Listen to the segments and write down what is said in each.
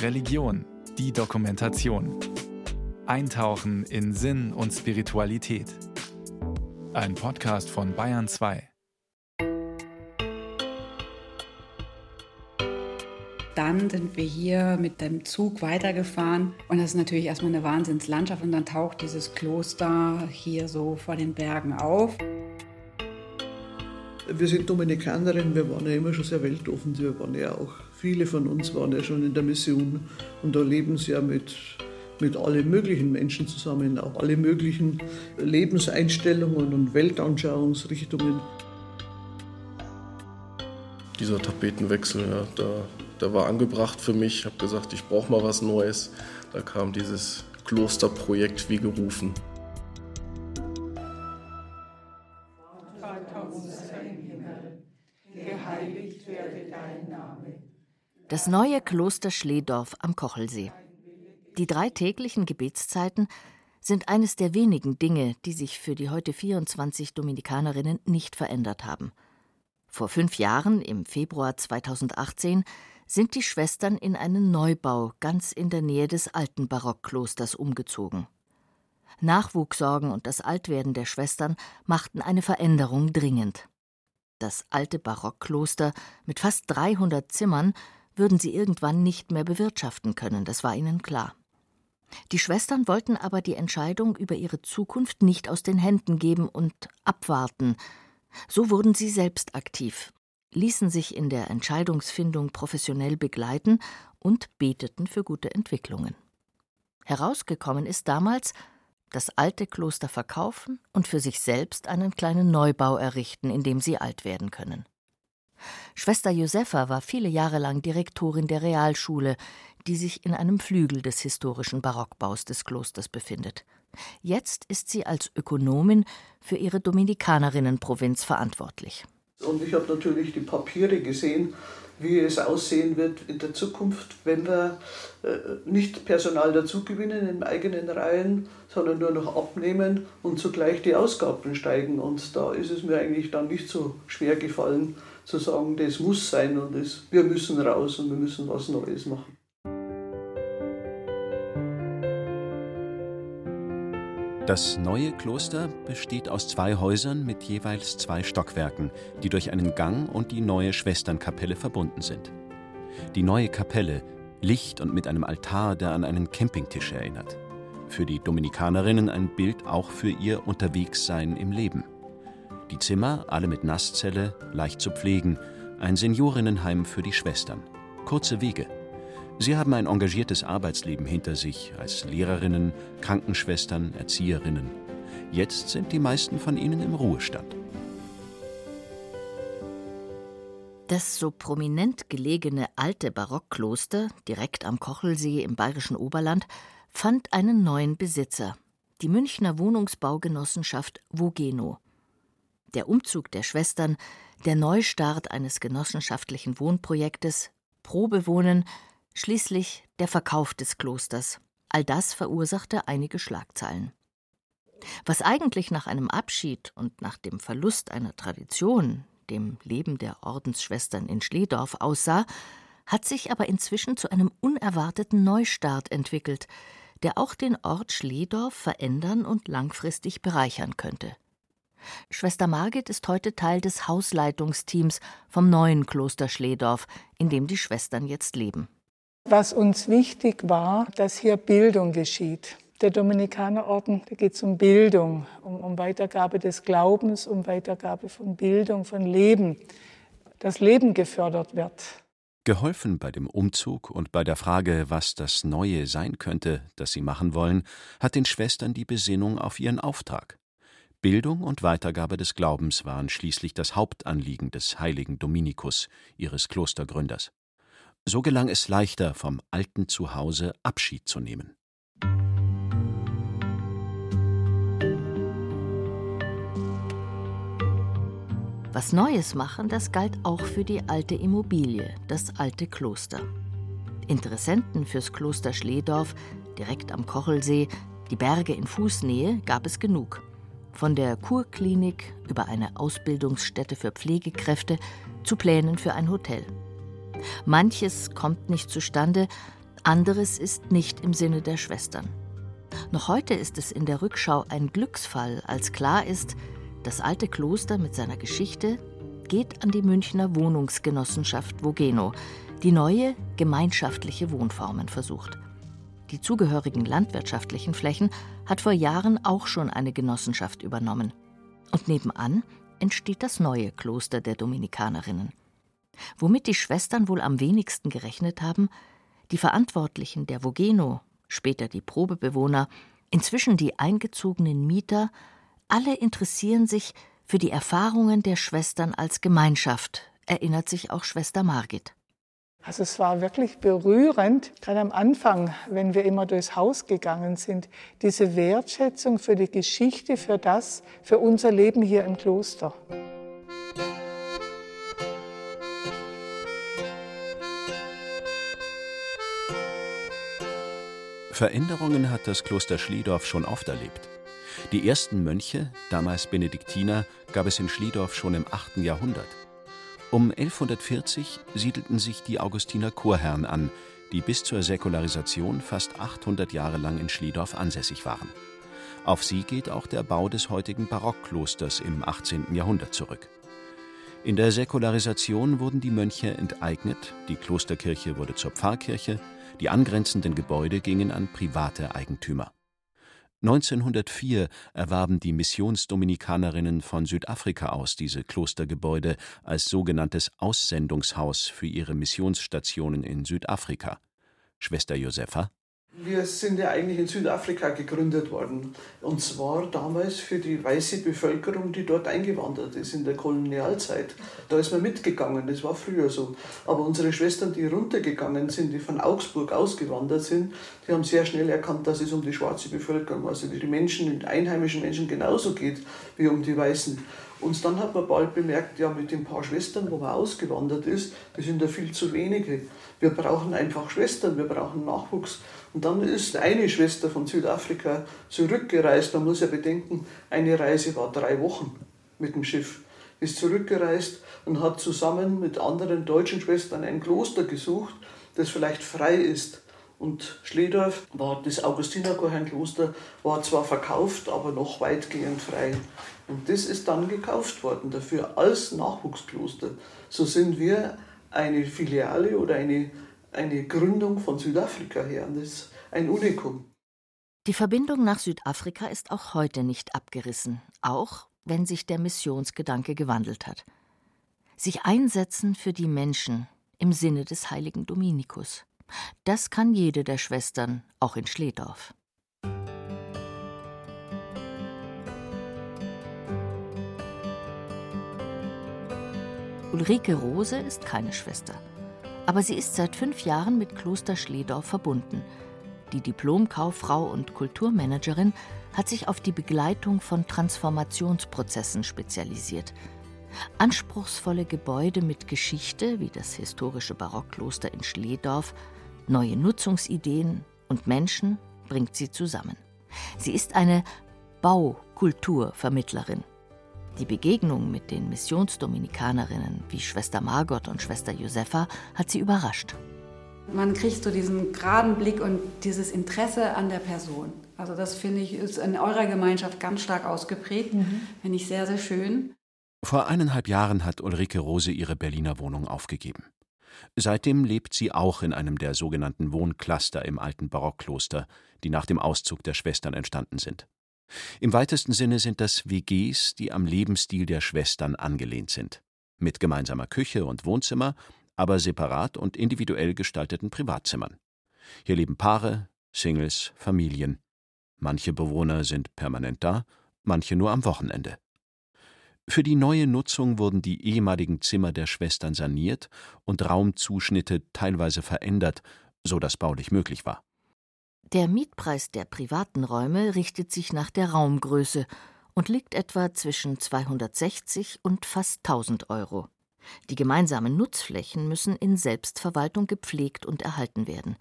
Religion, die Dokumentation. Eintauchen in Sinn und Spiritualität. Ein Podcast von Bayern 2. Dann sind wir hier mit dem Zug weitergefahren und das ist natürlich erstmal eine Wahnsinnslandschaft und dann taucht dieses Kloster hier so vor den Bergen auf. Wir sind Dominikanerinnen, wir waren ja immer schon sehr weltoffen. Wir waren ja auch, viele von uns waren ja schon in der Mission und da leben sie ja mit, mit allen möglichen Menschen zusammen, auch alle möglichen Lebenseinstellungen und Weltanschauungsrichtungen. Dieser Tapetenwechsel, ja, da, der war angebracht für mich. Ich habe gesagt, ich brauche mal was Neues. Da kam dieses Klosterprojekt wie gerufen. Das neue Kloster Schledorf am Kochelsee. Die drei täglichen Gebetszeiten sind eines der wenigen Dinge, die sich für die heute 24 Dominikanerinnen nicht verändert haben. Vor fünf Jahren, im Februar 2018, sind die Schwestern in einen Neubau ganz in der Nähe des alten Barockklosters umgezogen. Nachwuchssorgen und das Altwerden der Schwestern machten eine Veränderung dringend. Das alte Barockkloster mit fast 300 Zimmern würden sie irgendwann nicht mehr bewirtschaften können, das war ihnen klar. Die Schwestern wollten aber die Entscheidung über ihre Zukunft nicht aus den Händen geben und abwarten. So wurden sie selbst aktiv, ließen sich in der Entscheidungsfindung professionell begleiten und beteten für gute Entwicklungen. Herausgekommen ist damals, das alte Kloster verkaufen und für sich selbst einen kleinen Neubau errichten, in dem sie alt werden können. Schwester Josefa war viele Jahre lang Direktorin der Realschule, die sich in einem Flügel des historischen Barockbaus des Klosters befindet. Jetzt ist sie als Ökonomin für ihre Dominikanerinnenprovinz verantwortlich. Und ich habe natürlich die Papiere gesehen, wie es aussehen wird in der Zukunft, wenn wir äh, nicht Personal dazugewinnen in eigenen Reihen, sondern nur noch abnehmen und zugleich die Ausgaben steigen. Und da ist es mir eigentlich dann nicht so schwer gefallen, zu sagen, das muss sein und das, wir müssen raus und wir müssen was Neues machen. Das neue Kloster besteht aus zwei Häusern mit jeweils zwei Stockwerken, die durch einen Gang und die neue Schwesternkapelle verbunden sind. Die neue Kapelle, licht und mit einem Altar, der an einen Campingtisch erinnert. Für die Dominikanerinnen ein Bild auch für ihr Unterwegssein im Leben. Die Zimmer, alle mit Nasszelle, leicht zu pflegen, ein Seniorinnenheim für die Schwestern. Kurze Wege. Sie haben ein engagiertes Arbeitsleben hinter sich als Lehrerinnen, Krankenschwestern, Erzieherinnen. Jetzt sind die meisten von ihnen im Ruhestand. Das so prominent gelegene alte Barockkloster, direkt am Kochelsee im bayerischen Oberland, fand einen neuen Besitzer, die Münchner Wohnungsbaugenossenschaft Vogeno. Der Umzug der Schwestern, der Neustart eines genossenschaftlichen Wohnprojektes, Probewohnen, schließlich der Verkauf des Klosters. All das verursachte einige Schlagzeilen. Was eigentlich nach einem Abschied und nach dem Verlust einer Tradition, dem Leben der Ordensschwestern in Schledorf aussah, hat sich aber inzwischen zu einem unerwarteten Neustart entwickelt, der auch den Ort Schledorf verändern und langfristig bereichern könnte. Schwester Margit ist heute Teil des Hausleitungsteams vom neuen Kloster Schledorf, in dem die Schwestern jetzt leben. Was uns wichtig war, dass hier Bildung geschieht. Der Dominikanerorden, da geht es um Bildung, um, um Weitergabe des Glaubens, um Weitergabe von Bildung, von Leben, dass Leben gefördert wird. Geholfen bei dem Umzug und bei der Frage, was das Neue sein könnte, das sie machen wollen, hat den Schwestern die Besinnung auf ihren Auftrag. Bildung und Weitergabe des Glaubens waren schließlich das Hauptanliegen des heiligen Dominikus, ihres Klostergründers. So gelang es leichter, vom alten Zuhause Abschied zu nehmen. Was Neues machen, das galt auch für die alte Immobilie, das alte Kloster. Interessenten fürs Kloster Schledorf, direkt am Kochelsee, die Berge in Fußnähe, gab es genug. Von der Kurklinik über eine Ausbildungsstätte für Pflegekräfte zu Plänen für ein Hotel. Manches kommt nicht zustande, anderes ist nicht im Sinne der Schwestern. Noch heute ist es in der Rückschau ein Glücksfall, als klar ist, das alte Kloster mit seiner Geschichte geht an die Münchner Wohnungsgenossenschaft Vogeno, die neue gemeinschaftliche Wohnformen versucht. Die zugehörigen landwirtschaftlichen Flächen hat vor Jahren auch schon eine Genossenschaft übernommen. Und nebenan entsteht das neue Kloster der Dominikanerinnen. Womit die Schwestern wohl am wenigsten gerechnet haben, die Verantwortlichen der Vogeno, später die Probebewohner, inzwischen die eingezogenen Mieter, alle interessieren sich für die Erfahrungen der Schwestern als Gemeinschaft, erinnert sich auch Schwester Margit. Also es war wirklich berührend, gerade am Anfang, wenn wir immer durchs Haus gegangen sind, diese Wertschätzung für die Geschichte, für das, für unser Leben hier im Kloster. Veränderungen hat das Kloster Schliedorf schon oft erlebt. Die ersten Mönche, damals Benediktiner, gab es in Schliedorf schon im 8. Jahrhundert. Um 1140 siedelten sich die Augustiner Chorherren an, die bis zur Säkularisation fast 800 Jahre lang in Schliedorf ansässig waren. Auf sie geht auch der Bau des heutigen Barockklosters im 18. Jahrhundert zurück. In der Säkularisation wurden die Mönche enteignet, die Klosterkirche wurde zur Pfarrkirche, die angrenzenden Gebäude gingen an private Eigentümer. 1904 erwarben die Missionsdominikanerinnen von Südafrika aus diese Klostergebäude als sogenanntes Aussendungshaus für ihre Missionsstationen in Südafrika. Schwester Josefa wir sind ja eigentlich in Südafrika gegründet worden. Und zwar damals für die weiße Bevölkerung, die dort eingewandert ist in der Kolonialzeit. Da ist man mitgegangen, das war früher so. Aber unsere Schwestern, die runtergegangen sind, die von Augsburg ausgewandert sind, die haben sehr schnell erkannt, dass es um die schwarze Bevölkerung, also die Menschen, die einheimischen Menschen genauso geht wie um die Weißen. Und dann hat man bald bemerkt, ja, mit den paar Schwestern, wo man ausgewandert ist, das sind ja viel zu wenige. Wir brauchen einfach Schwestern, wir brauchen Nachwuchs. Und dann ist eine Schwester von Südafrika zurückgereist. Man muss ja bedenken, eine Reise war drei Wochen mit dem Schiff. Ist zurückgereist und hat zusammen mit anderen deutschen Schwestern ein Kloster gesucht, das vielleicht frei ist. Und Schledorf war das Augustinerchorherrnkloster, war zwar verkauft, aber noch weitgehend frei. Und das ist dann gekauft worden dafür als Nachwuchskloster. So sind wir eine Filiale oder eine eine Gründung von Südafrika her. Das ist ein Unikum. Die Verbindung nach Südafrika ist auch heute nicht abgerissen, auch wenn sich der Missionsgedanke gewandelt hat. Sich einsetzen für die Menschen im Sinne des heiligen Dominikus. Das kann jede der Schwestern, auch in Schledorf. Ulrike Rose ist keine Schwester aber sie ist seit fünf Jahren mit Kloster Schledorf verbunden. Die Diplomkauffrau und Kulturmanagerin hat sich auf die Begleitung von Transformationsprozessen spezialisiert. Anspruchsvolle Gebäude mit Geschichte, wie das historische Barockkloster in Schledorf, neue Nutzungsideen und Menschen bringt sie zusammen. Sie ist eine Baukulturvermittlerin. Die Begegnung mit den Missionsdominikanerinnen wie Schwester Margot und Schwester Josefa hat sie überrascht. Man kriegt so diesen geraden Blick und dieses Interesse an der Person. Also das finde ich ist in eurer Gemeinschaft ganz stark ausgeprägt. Mhm. Finde ich sehr, sehr schön. Vor eineinhalb Jahren hat Ulrike Rose ihre Berliner Wohnung aufgegeben. Seitdem lebt sie auch in einem der sogenannten Wohncluster im alten Barockkloster, die nach dem Auszug der Schwestern entstanden sind. Im weitesten Sinne sind das WGs, die am Lebensstil der Schwestern angelehnt sind. Mit gemeinsamer Küche und Wohnzimmer, aber separat und individuell gestalteten Privatzimmern. Hier leben Paare, Singles, Familien. Manche Bewohner sind permanent da, manche nur am Wochenende. Für die neue Nutzung wurden die ehemaligen Zimmer der Schwestern saniert und Raumzuschnitte teilweise verändert, so dass baulich möglich war. Der Mietpreis der privaten Räume richtet sich nach der Raumgröße und liegt etwa zwischen 260 und fast 1000 Euro. Die gemeinsamen Nutzflächen müssen in Selbstverwaltung gepflegt und erhalten werden.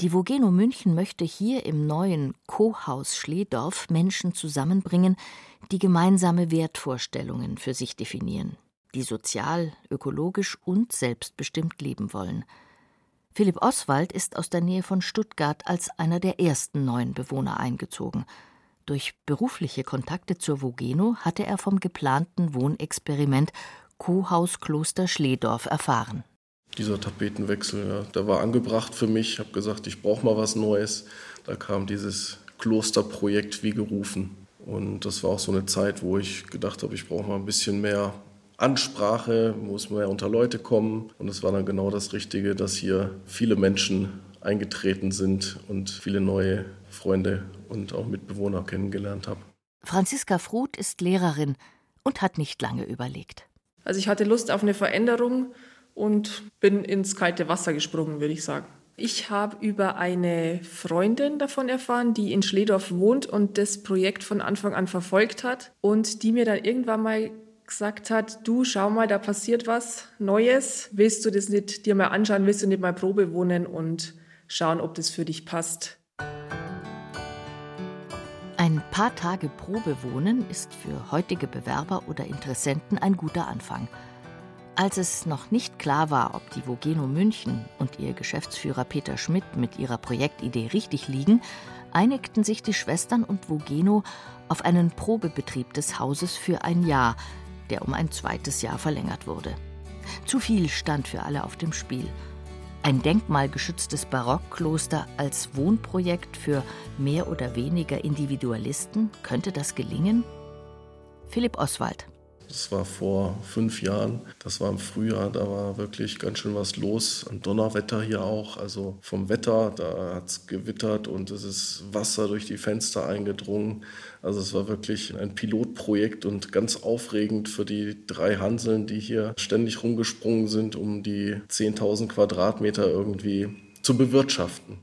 Die Vogeno München möchte hier im neuen Co-Haus Schledorf Menschen zusammenbringen, die gemeinsame Wertvorstellungen für sich definieren. die sozial, ökologisch und selbstbestimmt leben wollen. Philipp Oswald ist aus der Nähe von Stuttgart als einer der ersten neuen Bewohner eingezogen. Durch berufliche Kontakte zur Vogeno hatte er vom geplanten Wohnexperiment Kohaus Kloster Schledorf erfahren. Dieser Tapetenwechsel, ja, der war angebracht für mich. Ich habe gesagt, ich brauche mal was Neues. Da kam dieses Klosterprojekt wie gerufen. Und das war auch so eine Zeit, wo ich gedacht habe, ich brauche mal ein bisschen mehr Ansprache, muss mehr unter Leute kommen. Und es war dann genau das Richtige, dass hier viele Menschen eingetreten sind und viele neue Freunde und auch Mitbewohner kennengelernt habe. Franziska Fruth ist Lehrerin und hat nicht lange überlegt. Also ich hatte Lust auf eine Veränderung und bin ins kalte Wasser gesprungen, würde ich sagen. Ich habe über eine Freundin davon erfahren, die in Schledorf wohnt und das Projekt von Anfang an verfolgt hat und die mir dann irgendwann mal gesagt hat, du schau mal, da passiert was Neues, willst du das nicht dir mal anschauen, willst du nicht mal Probe wohnen und schauen, ob das für dich passt. Ein paar Tage Probe wohnen ist für heutige Bewerber oder Interessenten ein guter Anfang. Als es noch nicht klar war, ob die Vogeno München und ihr Geschäftsführer Peter Schmidt mit ihrer Projektidee richtig liegen, einigten sich die Schwestern und Vogeno auf einen Probebetrieb des Hauses für ein Jahr, der um ein zweites Jahr verlängert wurde. Zu viel stand für alle auf dem Spiel. Ein denkmalgeschütztes Barockkloster als Wohnprojekt für mehr oder weniger Individualisten, könnte das gelingen? Philipp Oswald das war vor fünf Jahren. Das war im Frühjahr. Da war wirklich ganz schön was los. Ein Donnerwetter hier auch. Also vom Wetter, da hat es gewittert und es ist Wasser durch die Fenster eingedrungen. Also es war wirklich ein Pilotprojekt und ganz aufregend für die drei Hanseln, die hier ständig rumgesprungen sind, um die 10.000 Quadratmeter irgendwie zu bewirtschaften.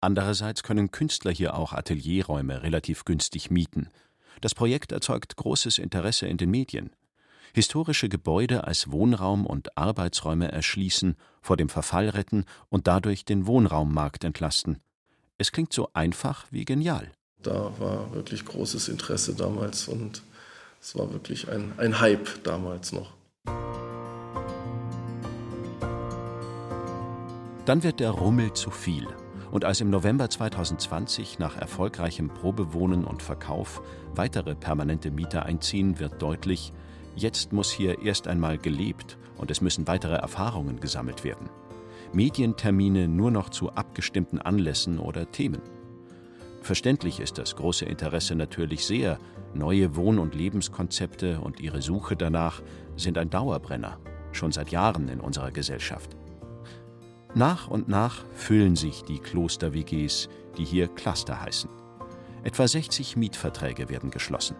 Andererseits können Künstler hier auch Atelierräume relativ günstig mieten. Das Projekt erzeugt großes Interesse in den Medien historische Gebäude als Wohnraum und Arbeitsräume erschließen, vor dem Verfall retten und dadurch den Wohnraummarkt entlasten. Es klingt so einfach wie genial. Da war wirklich großes Interesse damals und es war wirklich ein, ein Hype damals noch. Dann wird der Rummel zu viel. Und als im November 2020 nach erfolgreichem Probewohnen und Verkauf weitere permanente Mieter einziehen, wird deutlich, Jetzt muss hier erst einmal gelebt und es müssen weitere Erfahrungen gesammelt werden. Medientermine nur noch zu abgestimmten Anlässen oder Themen. Verständlich ist das große Interesse natürlich sehr. Neue Wohn- und Lebenskonzepte und ihre Suche danach sind ein Dauerbrenner, schon seit Jahren in unserer Gesellschaft. Nach und nach füllen sich die Kloster-WGs, die hier Cluster heißen. Etwa 60 Mietverträge werden geschlossen.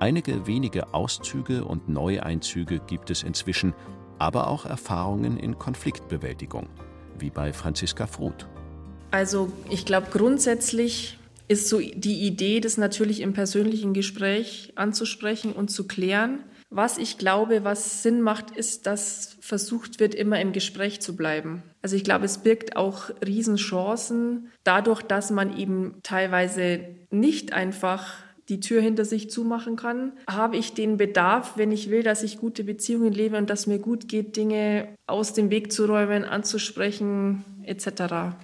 Einige wenige Auszüge und Neueinzüge gibt es inzwischen, aber auch Erfahrungen in Konfliktbewältigung, wie bei Franziska Fruth. Also ich glaube grundsätzlich ist so die Idee, das natürlich im persönlichen Gespräch anzusprechen und zu klären. Was ich glaube, was Sinn macht, ist, dass versucht wird, immer im Gespräch zu bleiben. Also ich glaube, es birgt auch Riesenchancen, dadurch, dass man eben teilweise nicht einfach die Tür hinter sich zumachen kann? Habe ich den Bedarf, wenn ich will, dass ich gute Beziehungen lebe und dass mir gut geht, Dinge aus dem Weg zu räumen, anzusprechen, etc.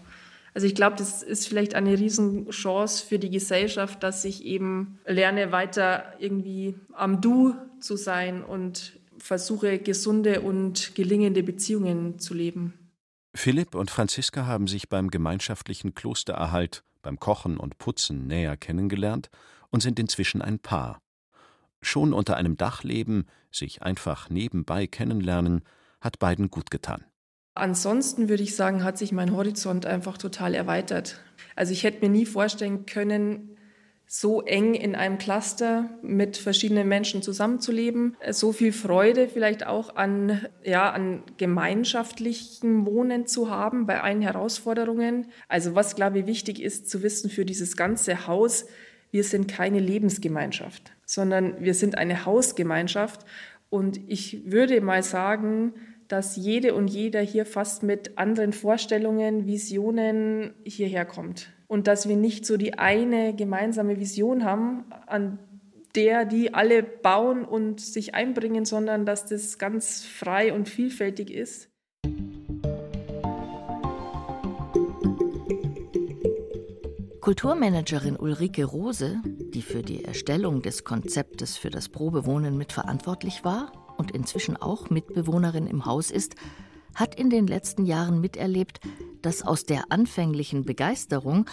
Also ich glaube, das ist vielleicht eine Riesenchance für die Gesellschaft, dass ich eben lerne, weiter irgendwie am Du zu sein und versuche, gesunde und gelingende Beziehungen zu leben. Philipp und Franziska haben sich beim gemeinschaftlichen Klostererhalt, beim Kochen und Putzen näher kennengelernt und sind inzwischen ein Paar. Schon unter einem Dach leben, sich einfach nebenbei kennenlernen, hat beiden gut getan. Ansonsten würde ich sagen, hat sich mein Horizont einfach total erweitert. Also ich hätte mir nie vorstellen können, so eng in einem Cluster mit verschiedenen Menschen zusammenzuleben, so viel Freude vielleicht auch an, ja, an gemeinschaftlichem Wohnen zu haben bei allen Herausforderungen. Also was, glaube ich, wichtig ist zu wissen für dieses ganze Haus, wir sind keine Lebensgemeinschaft, sondern wir sind eine Hausgemeinschaft. Und ich würde mal sagen, dass jede und jeder hier fast mit anderen Vorstellungen, Visionen hierher kommt. Und dass wir nicht so die eine gemeinsame Vision haben, an der, die alle bauen und sich einbringen, sondern dass das ganz frei und vielfältig ist. Kulturmanagerin Ulrike Rose, die für die Erstellung des Konzeptes für das Probewohnen mitverantwortlich war und inzwischen auch Mitbewohnerin im Haus ist, hat in den letzten Jahren miterlebt, dass aus der anfänglichen Begeisterung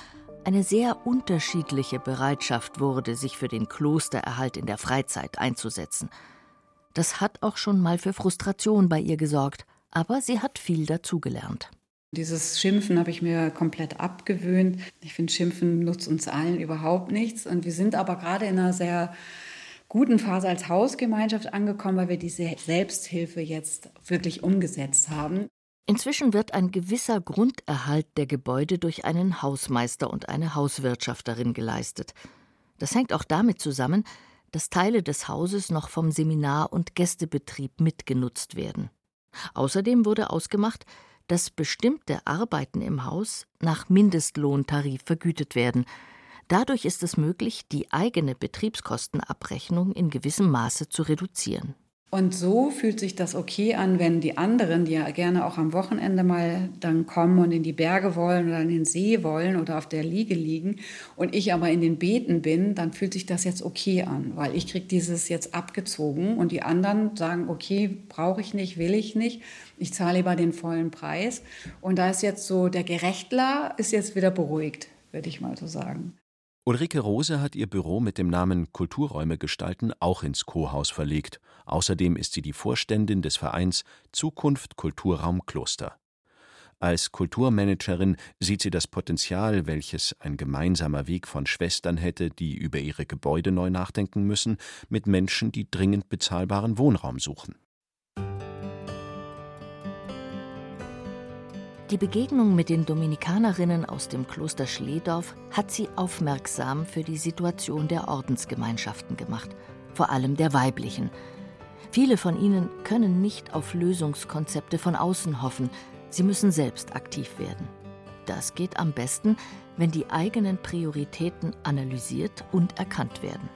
eine sehr unterschiedliche Bereitschaft wurde, sich für den Klostererhalt in der Freizeit einzusetzen. Das hat auch schon mal für Frustration bei ihr gesorgt, aber sie hat viel dazugelernt. Dieses Schimpfen habe ich mir komplett abgewöhnt. Ich finde, Schimpfen nutzt uns allen überhaupt nichts. Und wir sind aber gerade in einer sehr guten Phase als Hausgemeinschaft angekommen, weil wir diese Selbsthilfe jetzt wirklich umgesetzt haben. Inzwischen wird ein gewisser Grunderhalt der Gebäude durch einen Hausmeister und eine Hauswirtschafterin geleistet. Das hängt auch damit zusammen, dass Teile des Hauses noch vom Seminar- und Gästebetrieb mitgenutzt werden. Außerdem wurde ausgemacht, dass bestimmte Arbeiten im Haus nach Mindestlohntarif vergütet werden. Dadurch ist es möglich, die eigene Betriebskostenabrechnung in gewissem Maße zu reduzieren. Und so fühlt sich das okay an, wenn die anderen, die ja gerne auch am Wochenende mal dann kommen und in die Berge wollen oder in den See wollen oder auf der Liege liegen und ich aber in den Beeten bin, dann fühlt sich das jetzt okay an, weil ich kriege dieses jetzt abgezogen und die anderen sagen, okay, brauche ich nicht, will ich nicht, ich zahle lieber den vollen Preis. Und da ist jetzt so, der Gerechtler ist jetzt wieder beruhigt, würde ich mal so sagen. Ulrike Rose hat ihr Büro mit dem Namen Kulturräume gestalten auch ins Co-Haus verlegt. Außerdem ist sie die Vorständin des Vereins Zukunft Kulturraum Kloster. Als Kulturmanagerin sieht sie das Potenzial, welches ein gemeinsamer Weg von Schwestern hätte, die über ihre Gebäude neu nachdenken müssen, mit Menschen, die dringend bezahlbaren Wohnraum suchen. Die Begegnung mit den Dominikanerinnen aus dem Kloster Schledorf hat sie aufmerksam für die Situation der Ordensgemeinschaften gemacht, vor allem der weiblichen. Viele von ihnen können nicht auf Lösungskonzepte von außen hoffen, sie müssen selbst aktiv werden. Das geht am besten, wenn die eigenen Prioritäten analysiert und erkannt werden.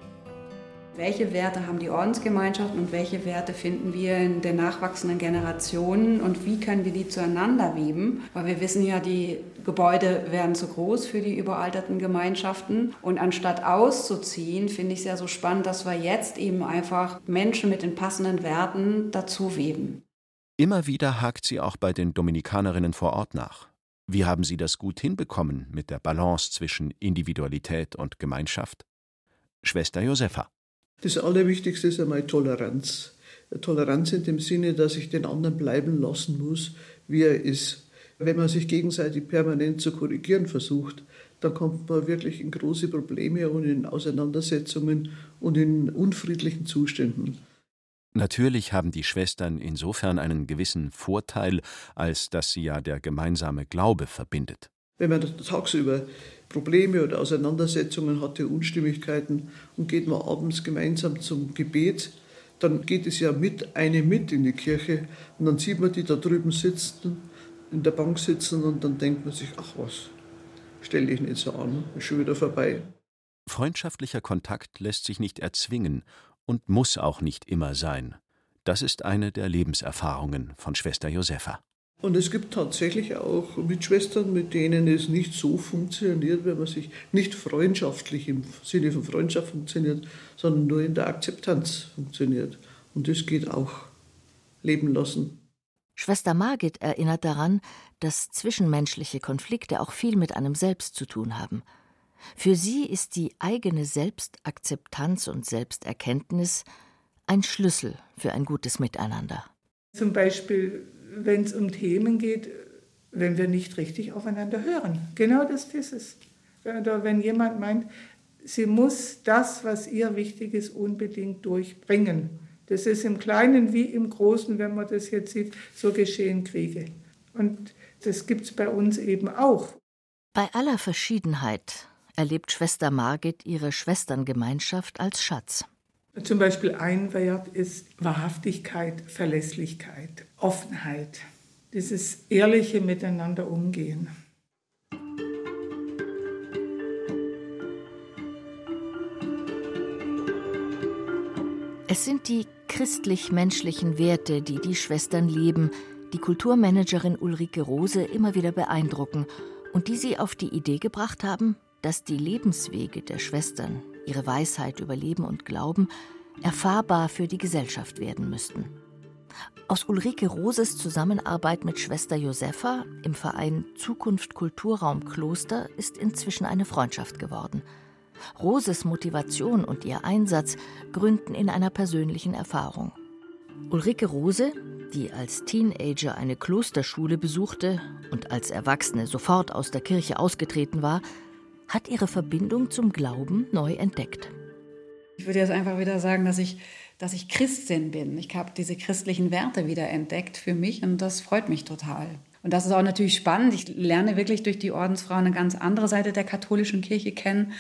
Welche Werte haben die Ordensgemeinschaften und welche Werte finden wir in den nachwachsenden Generationen und wie können wir die zueinander weben? Weil wir wissen ja, die Gebäude werden zu groß für die überalterten Gemeinschaften. Und anstatt auszuziehen, finde ich es ja so spannend, dass wir jetzt eben einfach Menschen mit den passenden Werten dazu weben. Immer wieder hakt sie auch bei den Dominikanerinnen vor Ort nach. Wie haben Sie das gut hinbekommen mit der Balance zwischen Individualität und Gemeinschaft? Schwester Josefa. Das Allerwichtigste ist einmal Toleranz. Toleranz in dem Sinne, dass ich den anderen bleiben lassen muss, wie er ist. Wenn man sich gegenseitig permanent zu korrigieren versucht, dann kommt man wirklich in große Probleme und in Auseinandersetzungen und in unfriedlichen Zuständen. Natürlich haben die Schwestern insofern einen gewissen Vorteil, als dass sie ja der gemeinsame Glaube verbindet. Wenn man tagsüber Probleme oder Auseinandersetzungen hatte, Unstimmigkeiten und geht man abends gemeinsam zum Gebet, dann geht es ja mit eine mit in die Kirche und dann sieht man die da drüben sitzen, in der Bank sitzen und dann denkt man sich, ach was, stelle ich nicht so an, ist schon wieder vorbei. Freundschaftlicher Kontakt lässt sich nicht erzwingen und muss auch nicht immer sein. Das ist eine der Lebenserfahrungen von Schwester Josefa. Und es gibt tatsächlich auch Mitschwestern, mit denen es nicht so funktioniert, wenn man sich nicht freundschaftlich im Sinne von Freundschaft funktioniert, sondern nur in der Akzeptanz funktioniert. Und das geht auch leben lassen. Schwester Margit erinnert daran, dass zwischenmenschliche Konflikte auch viel mit einem selbst zu tun haben. Für sie ist die eigene Selbstakzeptanz und Selbsterkenntnis ein Schlüssel für ein gutes Miteinander. Zum Beispiel wenn es um Themen geht, wenn wir nicht richtig aufeinander hören. Genau das ist es. Oder wenn jemand meint, sie muss das, was ihr wichtig ist, unbedingt durchbringen. Das ist im Kleinen wie im Großen, wenn man das jetzt sieht, so geschehen Kriege. Und das gibt es bei uns eben auch. Bei aller Verschiedenheit erlebt Schwester Margit ihre Schwesterngemeinschaft als Schatz. Zum Beispiel ein Wert ist Wahrhaftigkeit, Verlässlichkeit, Offenheit, dieses ehrliche Miteinander umgehen. Es sind die christlich-menschlichen Werte, die die Schwestern leben, die Kulturmanagerin Ulrike Rose immer wieder beeindrucken und die sie auf die Idee gebracht haben, dass die Lebenswege der Schwestern, ihre Weisheit über Leben und Glauben, erfahrbar für die Gesellschaft werden müssten. Aus Ulrike Roses Zusammenarbeit mit Schwester Josefa im Verein Zukunft Kulturraum Kloster ist inzwischen eine Freundschaft geworden. Roses Motivation und ihr Einsatz gründen in einer persönlichen Erfahrung. Ulrike Rose, die als Teenager eine Klosterschule besuchte und als Erwachsene sofort aus der Kirche ausgetreten war, hat ihre Verbindung zum Glauben neu entdeckt. Ich würde jetzt einfach wieder sagen, dass ich, dass ich Christin bin. Ich habe diese christlichen Werte wieder entdeckt für mich und das freut mich total. Und das ist auch natürlich spannend. Ich lerne wirklich durch die Ordensfrau eine ganz andere Seite der katholischen Kirche kennen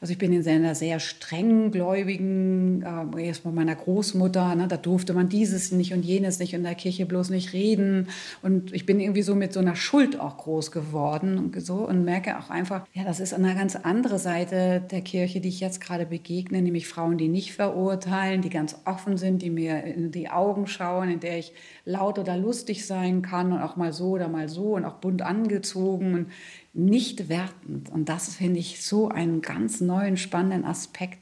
also ich bin in einer sehr streng gläubigen, äh, erst bei meiner Großmutter, ne, da durfte man dieses nicht und jenes nicht in der Kirche bloß nicht reden. Und ich bin irgendwie so mit so einer Schuld auch groß geworden und so und merke auch einfach, ja, das ist eine ganz andere Seite der Kirche, die ich jetzt gerade begegne, nämlich Frauen, die nicht verurteilen, die ganz offen sind, die mir in die Augen schauen, in der ich laut oder lustig sein kann und auch mal so oder mal so und auch bunt angezogen und nicht wertend. Und das finde ich so einen ganz neuen, spannenden Aspekt.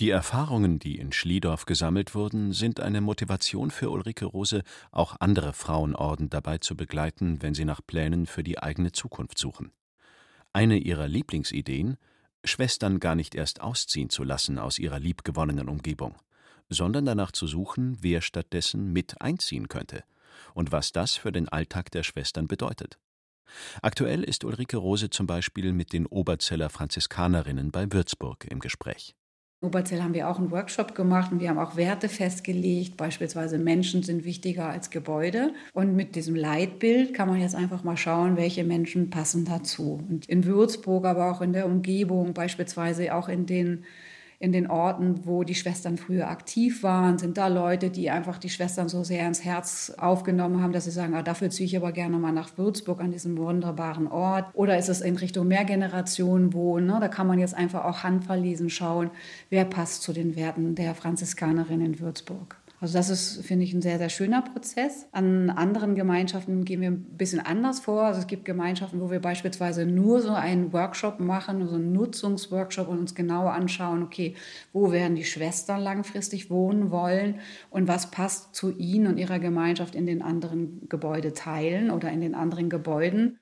Die Erfahrungen, die in Schliedorf gesammelt wurden, sind eine Motivation für Ulrike Rose, auch andere Frauenorden dabei zu begleiten, wenn sie nach Plänen für die eigene Zukunft suchen. Eine ihrer Lieblingsideen, Schwestern gar nicht erst ausziehen zu lassen aus ihrer liebgewonnenen Umgebung, sondern danach zu suchen, wer stattdessen mit einziehen könnte und was das für den Alltag der Schwestern bedeutet. Aktuell ist Ulrike Rose zum Beispiel mit den Oberzeller Franziskanerinnen bei Würzburg im Gespräch. In Oberzell haben wir auch einen Workshop gemacht und wir haben auch Werte festgelegt. Beispielsweise Menschen sind wichtiger als Gebäude. Und mit diesem Leitbild kann man jetzt einfach mal schauen, welche Menschen passen dazu. Und in Würzburg, aber auch in der Umgebung, beispielsweise auch in den in den Orten, wo die Schwestern früher aktiv waren, sind da Leute, die einfach die Schwestern so sehr ins Herz aufgenommen haben, dass sie sagen, ah, dafür ziehe ich aber gerne mal nach Würzburg an diesem wunderbaren Ort. Oder ist es in Richtung Mehrgenerationen wohnen? Ne? Da kann man jetzt einfach auch handverlesen schauen, wer passt zu den Werten der Franziskanerin in Würzburg. Also das ist, finde ich, ein sehr, sehr schöner Prozess. An anderen Gemeinschaften gehen wir ein bisschen anders vor. Also es gibt Gemeinschaften, wo wir beispielsweise nur so einen Workshop machen, so einen Nutzungsworkshop und uns genau anschauen, okay, wo werden die Schwestern langfristig wohnen wollen und was passt zu ihnen und ihrer Gemeinschaft in den anderen Gebäudeteilen oder in den anderen Gebäuden.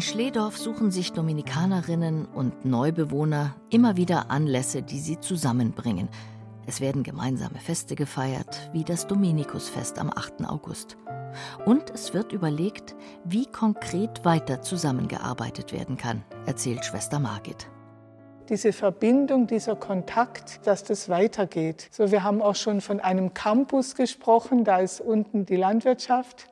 In Schledorf suchen sich Dominikanerinnen und Neubewohner immer wieder Anlässe, die sie zusammenbringen. Es werden gemeinsame Feste gefeiert, wie das Dominikusfest am 8. August. Und es wird überlegt, wie konkret weiter zusammengearbeitet werden kann, erzählt Schwester Margit diese Verbindung, dieser Kontakt, dass das weitergeht. So, wir haben auch schon von einem Campus gesprochen, da ist unten die Landwirtschaft,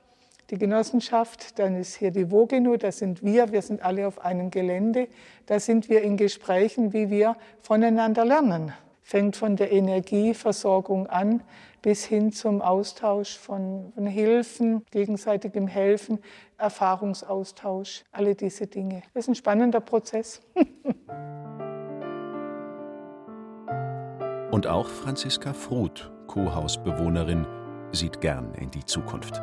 die Genossenschaft, dann ist hier die Vogenu, da sind wir, wir sind alle auf einem Gelände, da sind wir in Gesprächen, wie wir voneinander lernen. Fängt von der Energieversorgung an bis hin zum Austausch von, von Hilfen, gegenseitigem Helfen, Erfahrungsaustausch, alle diese Dinge. Das ist ein spannender Prozess. Und auch Franziska Fruth, Co-Hausbewohnerin, sieht gern in die Zukunft.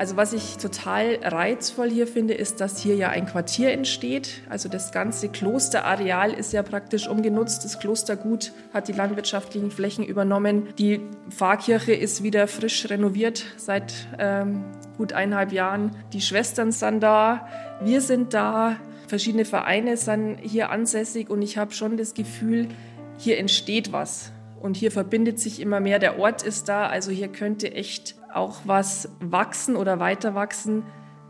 Also was ich total reizvoll hier finde, ist, dass hier ja ein Quartier entsteht. Also das ganze Klosterareal ist ja praktisch umgenutzt. Das Klostergut hat die landwirtschaftlichen Flächen übernommen. Die Pfarrkirche ist wieder frisch renoviert seit ähm, gut eineinhalb Jahren. Die Schwestern sind da, wir sind da, verschiedene Vereine sind hier ansässig und ich habe schon das Gefühl, hier entsteht was. Und hier verbindet sich immer mehr. Der Ort ist da, also hier könnte echt auch was wachsen oder weiter wachsen,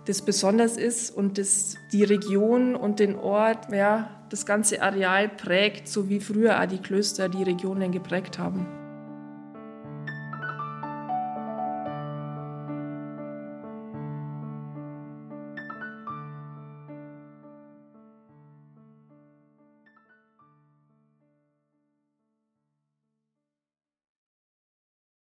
das besonders ist und das die Region und den Ort, ja, das ganze Areal prägt, so wie früher auch die Klöster die Regionen geprägt haben.